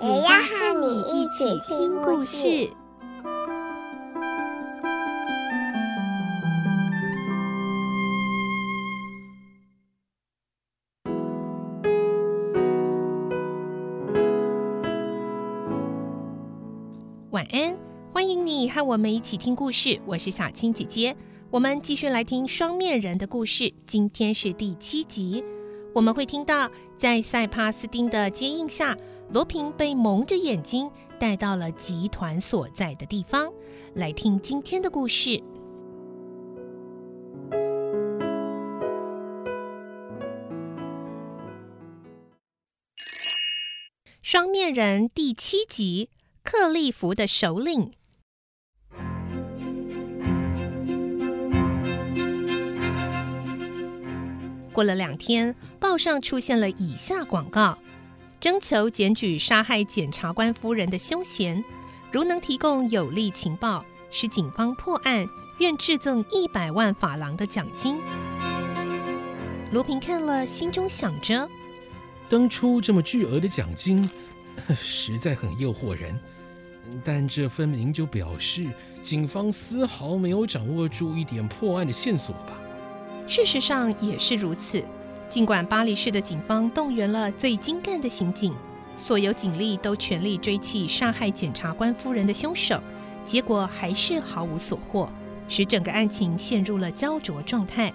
也要和你一起听故事。晚安，欢迎你和我们一起听故事。我是小青姐姐，我们继续来听双面人的故事。今天是第七集，我们会听到在塞帕斯丁的接应下，罗平被蒙着眼睛带到了集团所在的地方。来听今天的故事，双面人第七集。克利夫的首领。过了两天，报上出现了以下广告：征求检举杀害检察官夫人的凶嫌，如能提供有力情报，使警方破案，愿致赠一百万法郎的奖金。罗平看了，心中想着：当初这么巨额的奖金，实在很诱惑人。但这分明就表示警方丝毫没有掌握住一点破案的线索吧？事实上也是如此。尽管巴黎市的警方动员了最精干的刑警，所有警力都全力追缉杀害检察官夫人的凶手，结果还是毫无所获，使整个案情陷入了焦灼状态。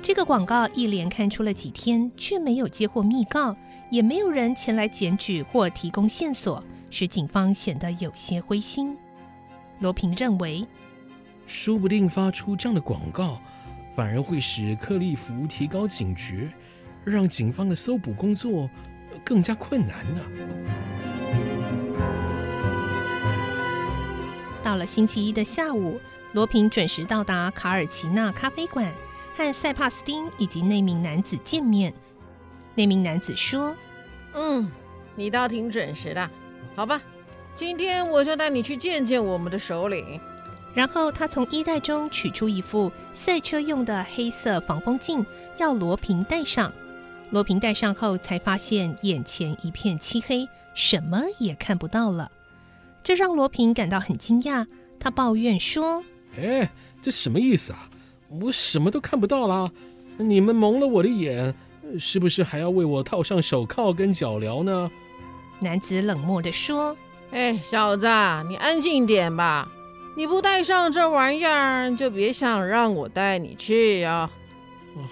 这个广告一连刊出了几天，却没有接获密告，也没有人前来检举或提供线索。使警方显得有些灰心。罗平认为，说不定发出这样的广告，反而会使克利夫提高警觉，让警方的搜捕工作更加困难呢。到了星期一的下午，罗平准时到达卡尔奇纳咖啡馆，和塞帕斯汀以及那名男子见面。那名男子说：“嗯，你倒挺准时的。”好吧，今天我就带你去见见我们的首领。然后他从衣袋中取出一副赛车用的黑色防风镜，要罗平戴上。罗平戴上后，才发现眼前一片漆黑，什么也看不到了。这让罗平感到很惊讶。他抱怨说：“哎，这什么意思啊？我什么都看不到啦！你们蒙了我的眼，是不是还要为我套上手铐跟脚镣呢？”男子冷漠地说：“哎，小子，你安静点吧！你不带上这玩意儿，就别想让我带你去呀！”“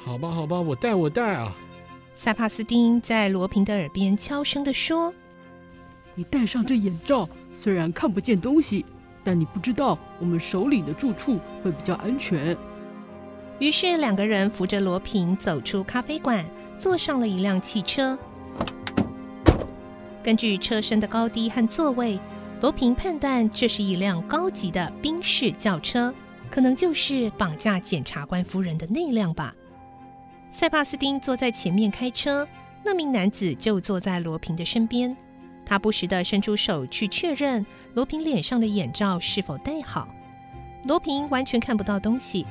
好吧，好吧，我带，我带啊。”塞帕斯丁在罗平的耳边悄声地说：“你戴上这眼罩，虽然看不见东西，但你不知道我们首领的住处会比较安全。”于是两个人扶着罗平走出咖啡馆，坐上了一辆汽车。根据车身的高低和座位，罗平判断这是一辆高级的宾士轿车，可能就是绑架检察官夫人的那辆吧。塞帕斯汀坐在前面开车，那名男子就坐在罗平的身边。他不时地伸出手去确认罗平脸上的眼罩是否戴好。罗平完全看不到东西。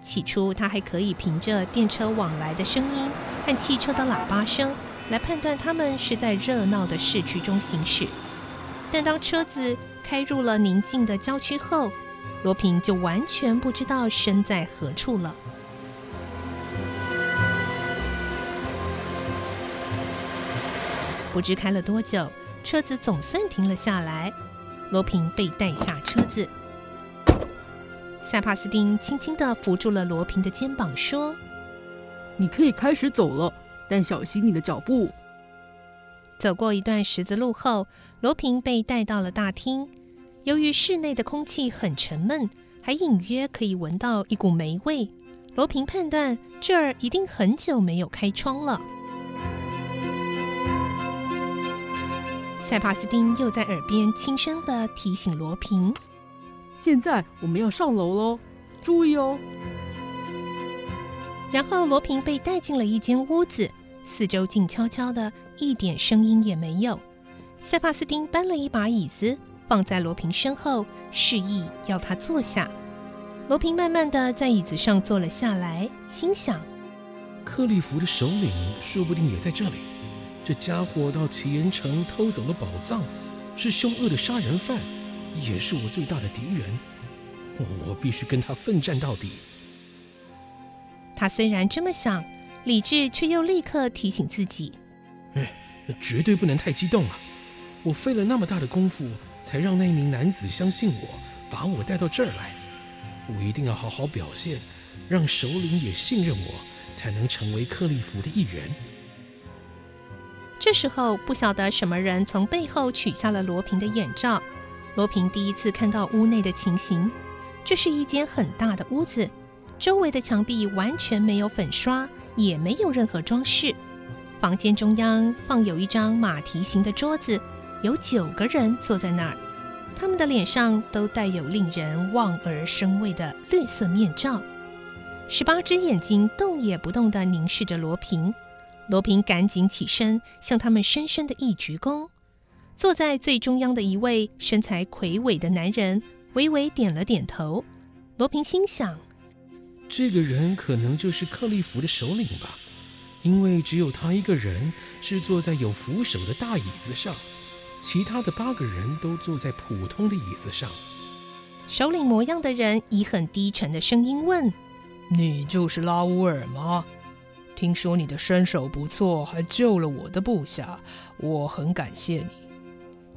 起初，他还可以凭着电车往来的声音和汽车的喇叭声。来判断他们是在热闹的市区中行驶，但当车子开入了宁静的郊区后，罗平就完全不知道身在何处了。不知开了多久，车子总算停了下来，罗平被带下车子。塞帕斯丁轻轻地扶住了罗平的肩膀，说：“你可以开始走了。”但小心你的脚步。走过一段十字路后，罗平被带到了大厅。由于室内的空气很沉闷，还隐约可以闻到一股霉味，罗平判断这儿一定很久没有开窗了。塞帕斯丁又在耳边轻声的提醒罗平：“现在我们要上楼喽，注意哦。”然后罗平被带进了一间屋子，四周静悄悄的，一点声音也没有。塞帕斯丁搬了一把椅子放在罗平身后，示意要他坐下。罗平慢慢的在椅子上坐了下来，心想：克利夫的首领说不定也在这里。这家伙到齐岩城偷走了宝藏，是凶恶的杀人犯，也是我最大的敌人。我必须跟他奋战到底。他虽然这么想，理智却又立刻提醒自己：“哎，绝对不能太激动啊！我费了那么大的功夫，才让那名男子相信我，把我带到这儿来。我一定要好好表现，让首领也信任我，才能成为克利夫的一员。”这时候，不晓得什么人从背后取下了罗平的眼罩。罗平第一次看到屋内的情形，这是一间很大的屋子。周围的墙壁完全没有粉刷，也没有任何装饰。房间中央放有一张马蹄形的桌子，有九个人坐在那儿，他们的脸上都带有令人望而生畏的绿色面罩。十八只眼睛动也不动地凝视着罗平。罗平赶紧起身，向他们深深的一鞠躬。坐在最中央的一位身材魁伟的男人微微点了点头。罗平心想。这个人可能就是克利夫的首领吧，因为只有他一个人是坐在有扶手的大椅子上，其他的八个人都坐在普通的椅子上。首领模样的人以很低沉的声音问：“你就是拉乌尔吗？听说你的身手不错，还救了我的部下，我很感谢你。”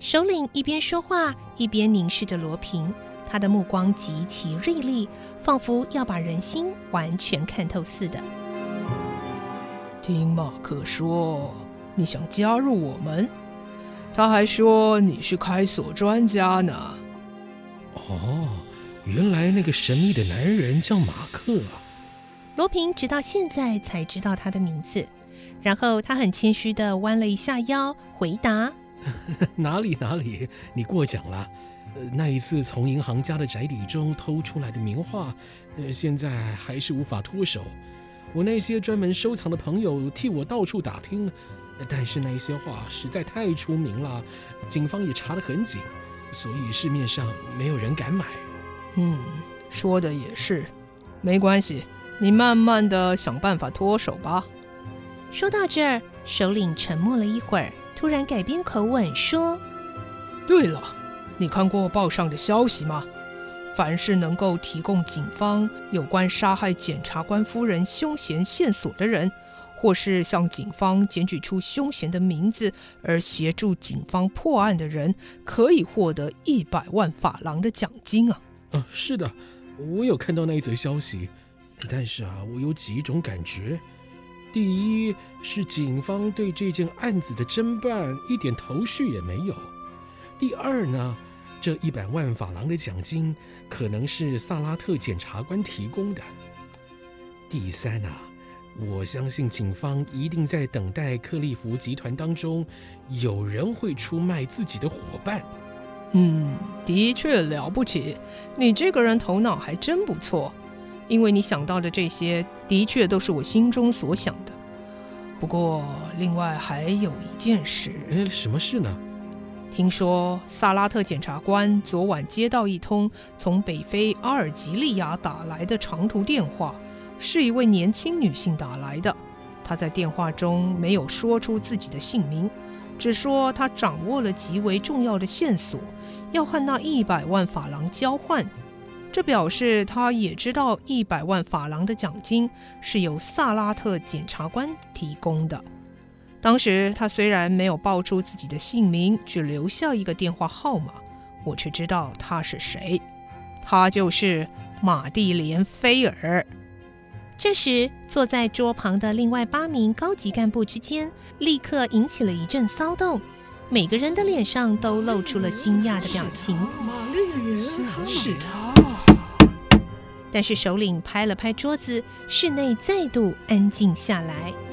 首领一边说话，一边凝视着罗平。他的目光极其锐利，仿佛要把人心完全看透似的。听马克说，你想加入我们？他还说你是开锁专家呢。哦，原来那个神秘的男人叫马克啊！罗平直到现在才知道他的名字，然后他很谦虚地弯了一下腰，回答：“ 哪里哪里，你过奖了。”呃，那一次从银行家的宅邸中偷出来的名画，呃，现在还是无法脱手。我那些专门收藏的朋友替我到处打听，但是那些画实在太出名了，警方也查得很紧，所以市面上没有人敢买。嗯，说的也是，没关系，你慢慢的想办法脱手吧。说到这儿，首领沉默了一会儿，突然改变口吻说：“对了。”你看过报上的消息吗？凡是能够提供警方有关杀害检察官夫人凶嫌线索的人，或是向警方检举出凶嫌的名字而协助警方破案的人，可以获得一百万法郎的奖金啊！啊，是的，我有看到那一则消息，但是啊，我有几种感觉：第一是警方对这件案子的侦办一点头绪也没有。第二呢，这一百万法郎的奖金可能是萨拉特检察官提供的。第三啊，我相信警方一定在等待克利夫集团当中有人会出卖自己的伙伴。嗯，的确了不起，你这个人头脑还真不错，因为你想到的这些的确都是我心中所想的。不过，另外还有一件事，哎，什么事呢？听说萨拉特检察官昨晚接到一通从北非阿尔及利亚打来的长途电话，是一位年轻女性打来的。她在电话中没有说出自己的姓名，只说她掌握了极为重要的线索，要和那一百万法郎交换。这表示他也知道一百万法郎的奖金是由萨拉特检察官提供的。当时他虽然没有报出自己的姓名，只留下一个电话号码，我却知道他是谁，他就是玛蒂莲·菲尔。这时，坐在桌旁的另外八名高级干部之间，立刻引起了一阵骚动，每个人的脸上都露出了惊讶的表情。玛丽莲，是他。但是首领拍了拍桌子，室内再度安静下来。